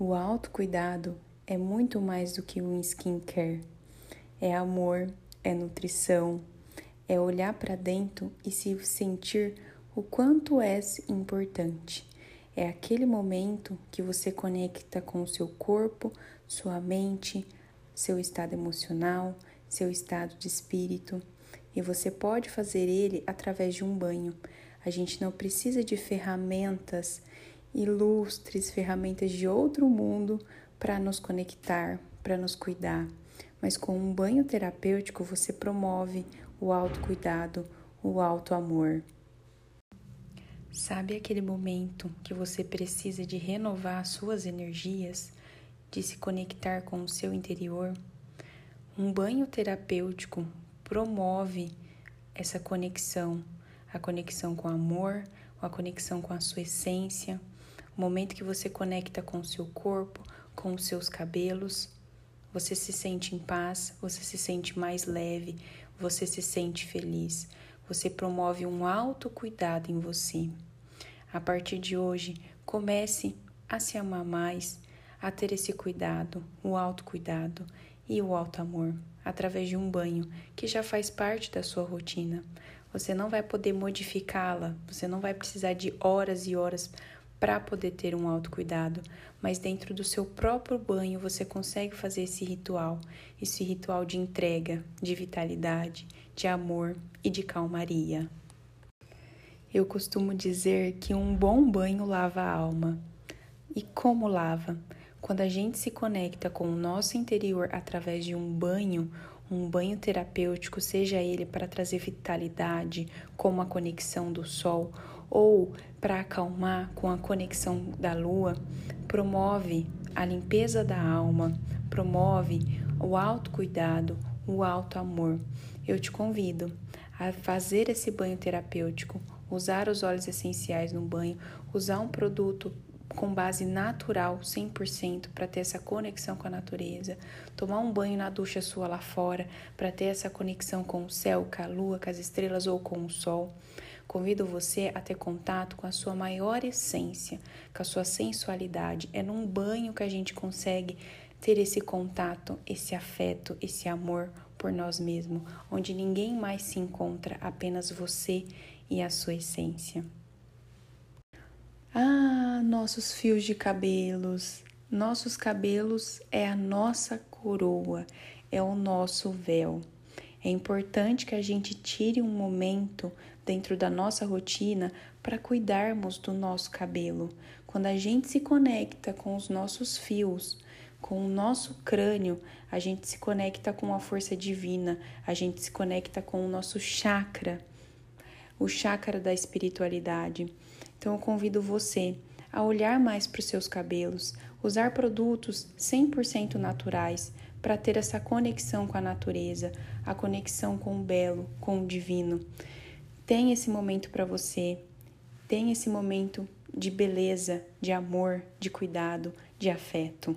O autocuidado é muito mais do que um skincare. É amor, é nutrição, é olhar para dentro e se sentir o quanto és importante. É aquele momento que você conecta com o seu corpo, sua mente, seu estado emocional, seu estado de espírito. E você pode fazer ele através de um banho. A gente não precisa de ferramentas ilustres, ferramentas de outro mundo para nos conectar, para nos cuidar. Mas com um banho terapêutico você promove o autocuidado, o auto amor. Sabe aquele momento que você precisa de renovar suas energias, de se conectar com o seu interior? Um banho terapêutico promove essa conexão, a conexão com o amor, a conexão com a sua essência, momento que você conecta com o seu corpo, com os seus cabelos, você se sente em paz, você se sente mais leve, você se sente feliz. Você promove um autocuidado em você. A partir de hoje, comece a se amar mais, a ter esse cuidado, o autocuidado e o alto amor através de um banho que já faz parte da sua rotina. Você não vai poder modificá-la, você não vai precisar de horas e horas para poder ter um autocuidado, mas dentro do seu próprio banho você consegue fazer esse ritual, esse ritual de entrega, de vitalidade, de amor e de calmaria. Eu costumo dizer que um bom banho lava a alma. E como lava? Quando a gente se conecta com o nosso interior através de um banho, um banho terapêutico, seja ele para trazer vitalidade, como a conexão do sol, ou para acalmar com a conexão da lua, promove a limpeza da alma, promove o autocuidado, o alto amor. Eu te convido a fazer esse banho terapêutico, usar os óleos essenciais no banho, usar um produto com base natural 100% para ter essa conexão com a natureza, tomar um banho na ducha sua lá fora para ter essa conexão com o céu, com a lua, com as estrelas ou com o sol. Convido você a ter contato com a sua maior essência, com a sua sensualidade. É num banho que a gente consegue ter esse contato, esse afeto, esse amor por nós mesmos, onde ninguém mais se encontra, apenas você e a sua essência. Ah, nossos fios de cabelos. Nossos cabelos é a nossa coroa, é o nosso véu. É importante que a gente tire um momento dentro da nossa rotina para cuidarmos do nosso cabelo. Quando a gente se conecta com os nossos fios, com o nosso crânio, a gente se conecta com a força divina, a gente se conecta com o nosso chakra, o chakra da espiritualidade. Então eu convido você a olhar mais para os seus cabelos, usar produtos 100% naturais para ter essa conexão com a natureza, a conexão com o belo, com o divino. Tem esse momento para você, tem esse momento de beleza, de amor, de cuidado, de afeto.